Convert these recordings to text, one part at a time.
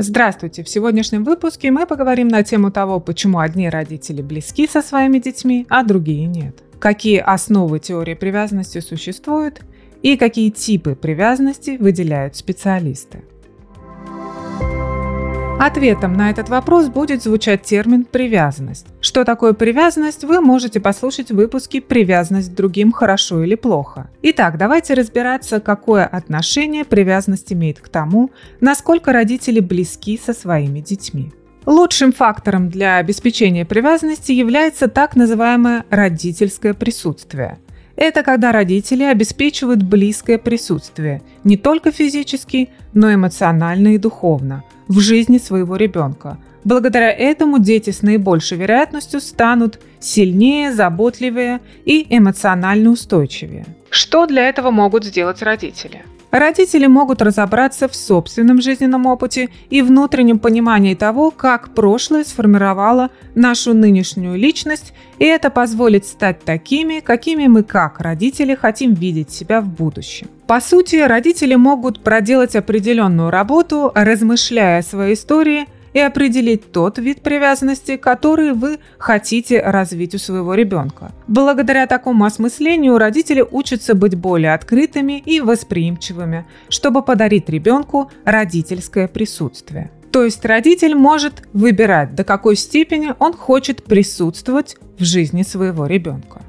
Здравствуйте! В сегодняшнем выпуске мы поговорим на тему того, почему одни родители близки со своими детьми, а другие нет. Какие основы теории привязанности существуют и какие типы привязанности выделяют специалисты. Ответом на этот вопрос будет звучать термин «привязанность». Что такое привязанность, вы можете послушать в выпуске «Привязанность к другим. Хорошо или плохо». Итак, давайте разбираться, какое отношение привязанность имеет к тому, насколько родители близки со своими детьми. Лучшим фактором для обеспечения привязанности является так называемое родительское присутствие – это когда родители обеспечивают близкое присутствие не только физически, но эмоционально и духовно в жизни своего ребенка. Благодаря этому дети с наибольшей вероятностью станут сильнее, заботливее и эмоционально устойчивее. Что для этого могут сделать родители? Родители могут разобраться в собственном жизненном опыте и внутреннем понимании того, как прошлое сформировало нашу нынешнюю личность, и это позволит стать такими, какими мы как родители хотим видеть себя в будущем. По сути, родители могут проделать определенную работу, размышляя о своей истории – и определить тот вид привязанности, который вы хотите развить у своего ребенка. Благодаря такому осмыслению родители учатся быть более открытыми и восприимчивыми, чтобы подарить ребенку родительское присутствие. То есть родитель может выбирать, до какой степени он хочет присутствовать в жизни своего ребенка.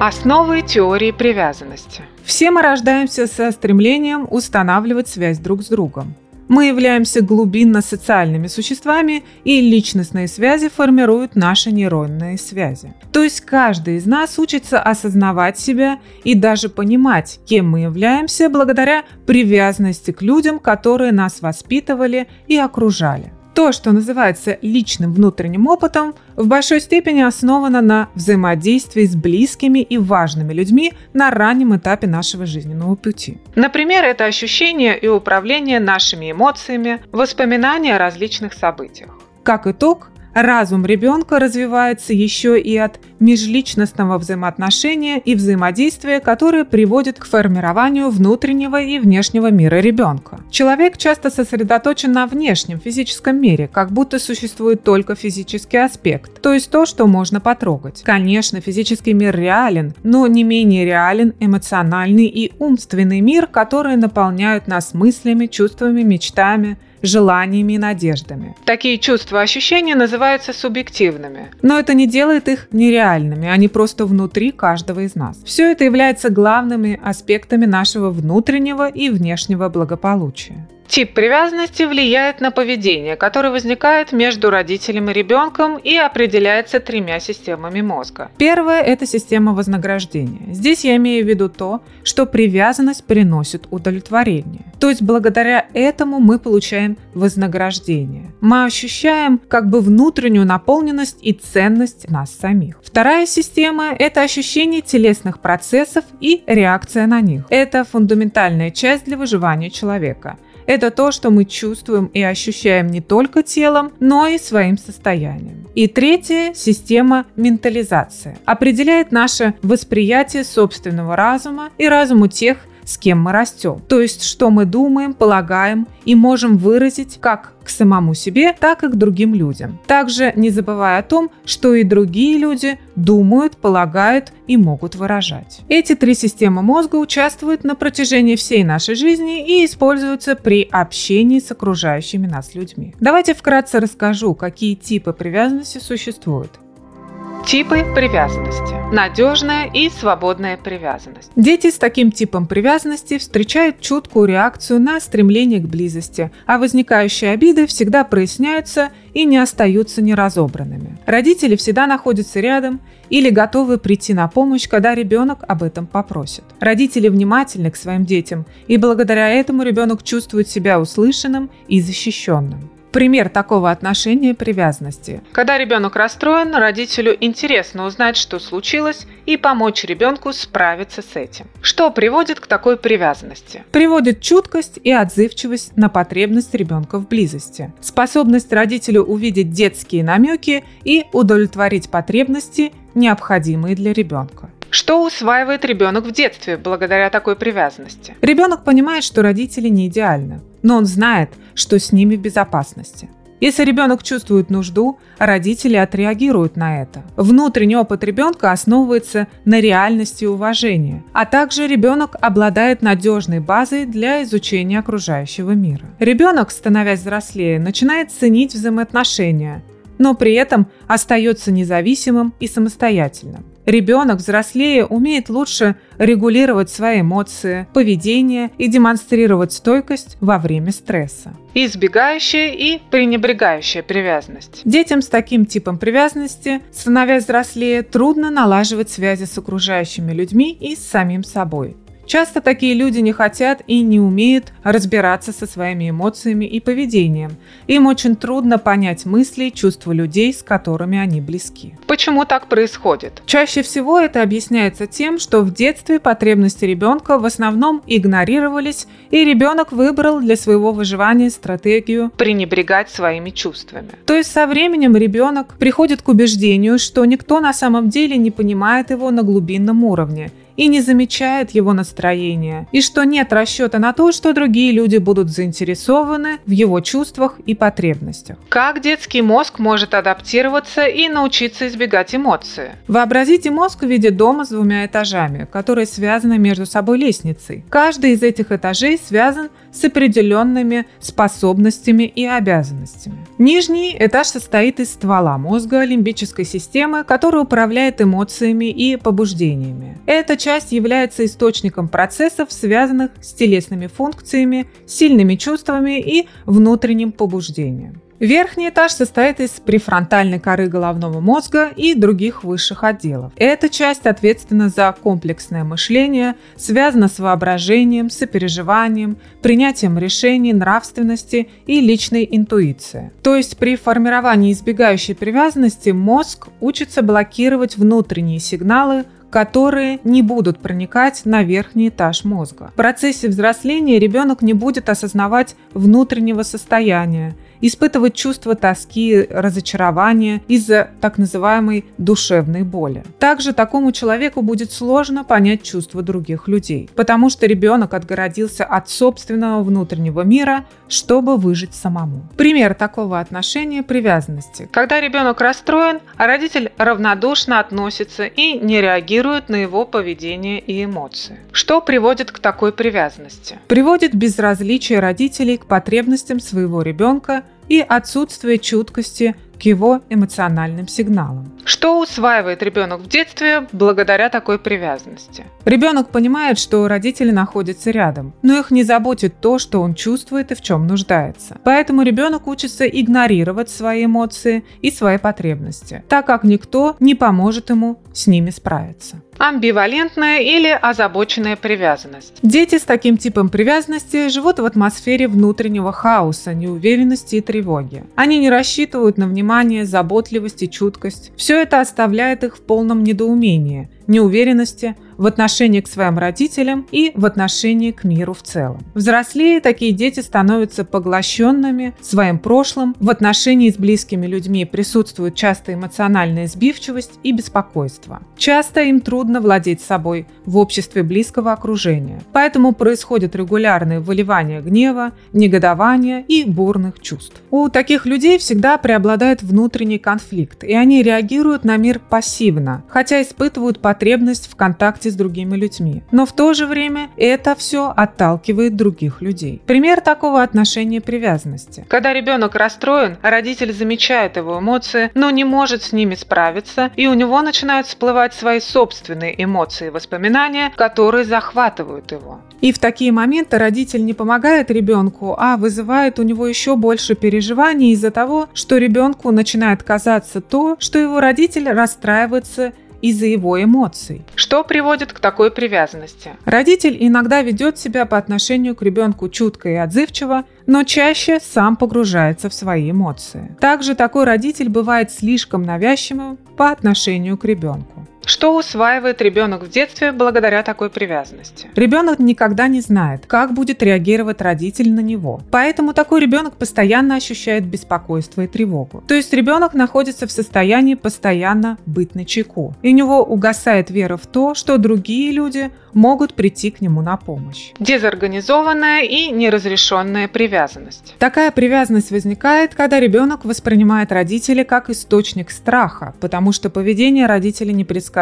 Основы теории привязанности. Все мы рождаемся со стремлением устанавливать связь друг с другом. Мы являемся глубинно социальными существами, и личностные связи формируют наши нейронные связи. То есть каждый из нас учится осознавать себя и даже понимать, кем мы являемся благодаря привязанности к людям, которые нас воспитывали и окружали. То, что называется личным внутренним опытом, в большой степени основано на взаимодействии с близкими и важными людьми на раннем этапе нашего жизненного пути. Например, это ощущение и управление нашими эмоциями, воспоминания о различных событиях. Как итог, разум ребенка развивается еще и от межличностного взаимоотношения и взаимодействия, которое приводит к формированию внутреннего и внешнего мира ребенка. Человек часто сосредоточен на внешнем физическом мире, как будто существует только физический аспект, то есть то, что можно потрогать. Конечно, физический мир реален, но не менее реален эмоциональный и умственный мир, которые наполняют нас мыслями, чувствами, мечтами, желаниями и надеждами. Такие чувства и ощущения называются субъективными, но это не делает их нереальными, они просто внутри каждого из нас. Все это является главными аспектами нашего внутреннего и внешнего благополучия. Тип привязанности влияет на поведение, которое возникает между родителем и ребенком и определяется тремя системами мозга. Первая – это система вознаграждения. Здесь я имею в виду то, что привязанность приносит удовлетворение. То есть благодаря этому мы получаем вознаграждение. Мы ощущаем как бы внутреннюю наполненность и ценность нас самих. Вторая система – это ощущение телесных процессов и реакция на них. Это фундаментальная часть для выживания человека – это то, что мы чувствуем и ощущаем не только телом, но и своим состоянием. И третья – система ментализации. Определяет наше восприятие собственного разума и разуму тех, с кем мы растем. То есть, что мы думаем, полагаем и можем выразить как к самому себе, так и к другим людям. Также не забывая о том, что и другие люди думают, полагают и могут выражать. Эти три системы мозга участвуют на протяжении всей нашей жизни и используются при общении с окружающими нас людьми. Давайте вкратце расскажу, какие типы привязанности существуют. Типы привязанности. Надежная и свободная привязанность. Дети с таким типом привязанности встречают чуткую реакцию на стремление к близости, а возникающие обиды всегда проясняются и не остаются неразобранными. Родители всегда находятся рядом или готовы прийти на помощь, когда ребенок об этом попросит. Родители внимательны к своим детям, и благодаря этому ребенок чувствует себя услышанным и защищенным. Пример такого отношения привязанности. Когда ребенок расстроен, родителю интересно узнать, что случилось, и помочь ребенку справиться с этим. Что приводит к такой привязанности? Приводит чуткость и отзывчивость на потребность ребенка в близости, способность родителю увидеть детские намеки и удовлетворить потребности, необходимые для ребенка. Что усваивает ребенок в детстве благодаря такой привязанности? Ребенок понимает, что родители не идеальны. Но он знает, что с ними в безопасности. Если ребенок чувствует нужду, родители отреагируют на это. Внутренний опыт ребенка основывается на реальности и уважении, а также ребенок обладает надежной базой для изучения окружающего мира. Ребенок, становясь взрослее, начинает ценить взаимоотношения, но при этом остается независимым и самостоятельным. Ребенок, взрослее, умеет лучше регулировать свои эмоции, поведение и демонстрировать стойкость во время стресса. Избегающая и пренебрегающая привязанность. Детям с таким типом привязанности, становясь взрослее, трудно налаживать связи с окружающими людьми и с самим собой. Часто такие люди не хотят и не умеют разбираться со своими эмоциями и поведением. Им очень трудно понять мысли и чувства людей, с которыми они близки. Почему так происходит? Чаще всего это объясняется тем, что в детстве потребности ребенка в основном игнорировались, и ребенок выбрал для своего выживания стратегию пренебрегать своими чувствами. То есть со временем ребенок приходит к убеждению, что никто на самом деле не понимает его на глубинном уровне – и не замечает его настроения, и что нет расчета на то, что другие люди будут заинтересованы в его чувствах и потребностях. Как детский мозг может адаптироваться и научиться избегать эмоций? Вообразите мозг в виде дома с двумя этажами, которые связаны между собой лестницей. Каждый из этих этажей связан с определенными способностями и обязанностями. Нижний этаж состоит из ствола мозга лимбической системы, которая управляет эмоциями и побуждениями. Эта часть является источником процессов, связанных с телесными функциями, сильными чувствами и внутренним побуждением. Верхний этаж состоит из префронтальной коры головного мозга и других высших отделов. Эта часть ответственна за комплексное мышление, связана с воображением, сопереживанием, принятием решений, нравственности и личной интуицией. То есть при формировании избегающей привязанности мозг учится блокировать внутренние сигналы, которые не будут проникать на верхний этаж мозга. В процессе взросления ребенок не будет осознавать внутреннего состояния, испытывать чувство тоски, разочарования из-за так называемой душевной боли. Также такому человеку будет сложно понять чувства других людей, потому что ребенок отгородился от собственного внутреннего мира, чтобы выжить самому. Пример такого отношения – привязанности. Когда ребенок расстроен, а родитель равнодушно относится и не реагирует на его поведение и эмоции. Что приводит к такой привязанности? Приводит безразличие родителей к потребностям своего ребенка и отсутствие чуткости к его эмоциональным сигналам. Что усваивает ребенок в детстве благодаря такой привязанности? Ребенок понимает, что родители находятся рядом, но их не заботит то, что он чувствует и в чем нуждается. Поэтому ребенок учится игнорировать свои эмоции и свои потребности, так как никто не поможет ему с ними справиться. Амбивалентная или озабоченная привязанность. Дети с таким типом привязанности живут в атмосфере внутреннего хаоса, неуверенности и тревоги. Они не рассчитывают на внимание, заботливость и чуткость. Все это оставляет их в полном недоумении, неуверенности, в отношении к своим родителям и в отношении к миру в целом. Взрослее такие дети становятся поглощенными своим прошлым, в отношении с близкими людьми присутствует часто эмоциональная сбивчивость и беспокойство. Часто им трудно владеть собой в обществе близкого окружения, поэтому происходит регулярное выливание гнева, негодования и бурных чувств. У таких людей всегда преобладает внутренний конфликт, и они реагируют на мир пассивно, хотя испытывают потребность в контакте с другими людьми. Но в то же время это все отталкивает других людей. Пример такого отношения привязанности. Когда ребенок расстроен, родитель замечает его эмоции, но не может с ними справиться, и у него начинают всплывать свои собственные эмоции и воспоминания, которые захватывают его. И в такие моменты родитель не помогает ребенку, а вызывает у него еще больше переживаний из-за того, что ребенку начинает казаться то, что его родитель расстраивается из-за его эмоций. Что приводит к такой привязанности? Родитель иногда ведет себя по отношению к ребенку чутко и отзывчиво, но чаще сам погружается в свои эмоции. Также такой родитель бывает слишком навязчивым по отношению к ребенку. Что усваивает ребенок в детстве благодаря такой привязанности? Ребенок никогда не знает, как будет реагировать родитель на него. Поэтому такой ребенок постоянно ощущает беспокойство и тревогу. То есть ребенок находится в состоянии постоянно быть на чеку. И у него угасает вера в то, что другие люди могут прийти к нему на помощь. Дезорганизованная и неразрешенная привязанность. Такая привязанность возникает, когда ребенок воспринимает родителей как источник страха, потому что поведение родителей непредсказуемо,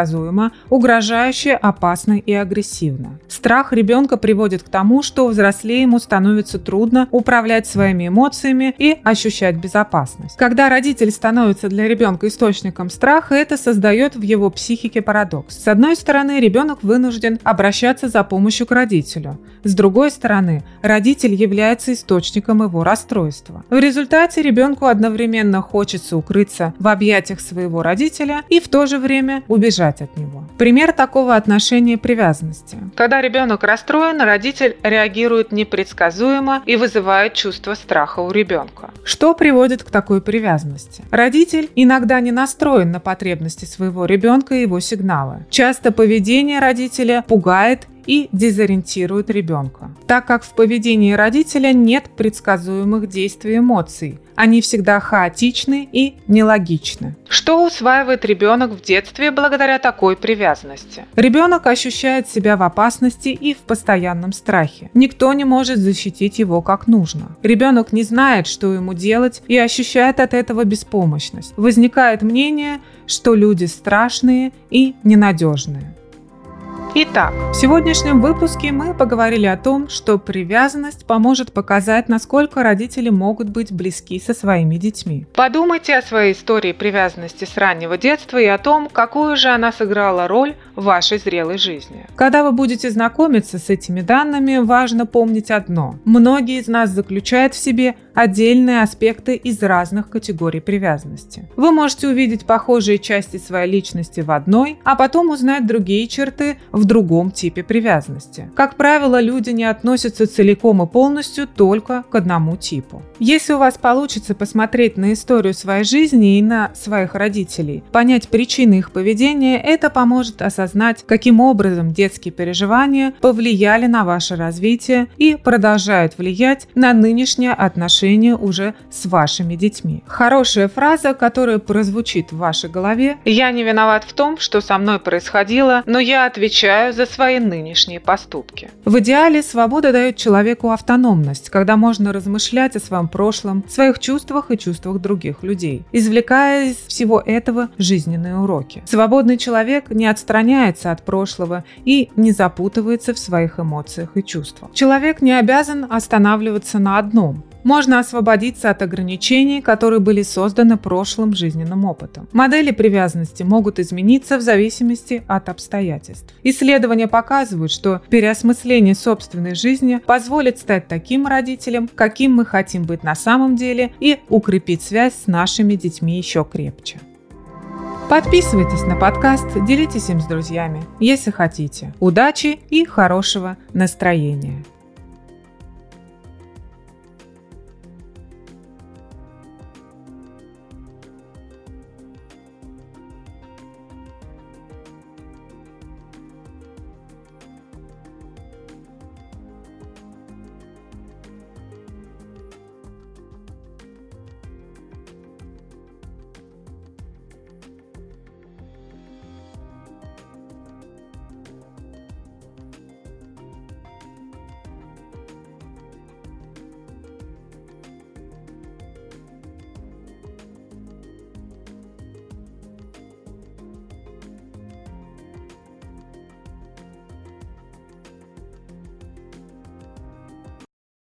угрожающе, опасно и агрессивно. Страх ребенка приводит к тому, что взрослее ему становится трудно управлять своими эмоциями и ощущать безопасность. Когда родитель становится для ребенка источником страха, это создает в его психике парадокс. С одной стороны, ребенок вынужден обращаться за помощью к родителю. С другой стороны, родитель является источником его расстройства. В результате ребенку одновременно хочется укрыться в объятиях своего родителя и в то же время убежать от него. Пример такого отношения привязанности. Когда ребенок расстроен, родитель реагирует непредсказуемо и вызывает чувство страха у ребенка. Что приводит к такой привязанности? Родитель иногда не настроен на потребности своего ребенка и его сигналы. Часто поведение родителя пугает и дезориентирует ребенка. Так как в поведении родителя нет предсказуемых действий эмоций, они всегда хаотичны и нелогичны. Что усваивает ребенок в детстве благодаря такой привязанности? Ребенок ощущает себя в опасности и в постоянном страхе. Никто не может защитить его как нужно. Ребенок не знает, что ему делать и ощущает от этого беспомощность. Возникает мнение, что люди страшные и ненадежные. Итак, в сегодняшнем выпуске мы поговорили о том, что привязанность поможет показать, насколько родители могут быть близки со своими детьми. Подумайте о своей истории привязанности с раннего детства и о том, какую же она сыграла роль в вашей зрелой жизни. Когда вы будете знакомиться с этими данными, важно помнить одно. Многие из нас заключают в себе отдельные аспекты из разных категорий привязанности. Вы можете увидеть похожие части своей личности в одной, а потом узнать другие черты в другом типе привязанности. Как правило, люди не относятся целиком и полностью только к одному типу. Если у вас получится посмотреть на историю своей жизни и на своих родителей, понять причины их поведения, это поможет осознать, каким образом детские переживания повлияли на ваше развитие и продолжают влиять на нынешнее отношение отношения уже с вашими детьми. Хорошая фраза, которая прозвучит в вашей голове «Я не виноват в том, что со мной происходило, но я отвечаю за свои нынешние поступки». В идеале свобода дает человеку автономность, когда можно размышлять о своем прошлом, своих чувствах и чувствах других людей, извлекая из всего этого жизненные уроки. Свободный человек не отстраняется от прошлого и не запутывается в своих эмоциях и чувствах. Человек не обязан останавливаться на одном можно освободиться от ограничений, которые были созданы прошлым жизненным опытом. Модели привязанности могут измениться в зависимости от обстоятельств. Исследования показывают, что переосмысление собственной жизни позволит стать таким родителем, каким мы хотим быть на самом деле, и укрепить связь с нашими детьми еще крепче. Подписывайтесь на подкаст, делитесь им с друзьями, если хотите. Удачи и хорошего настроения!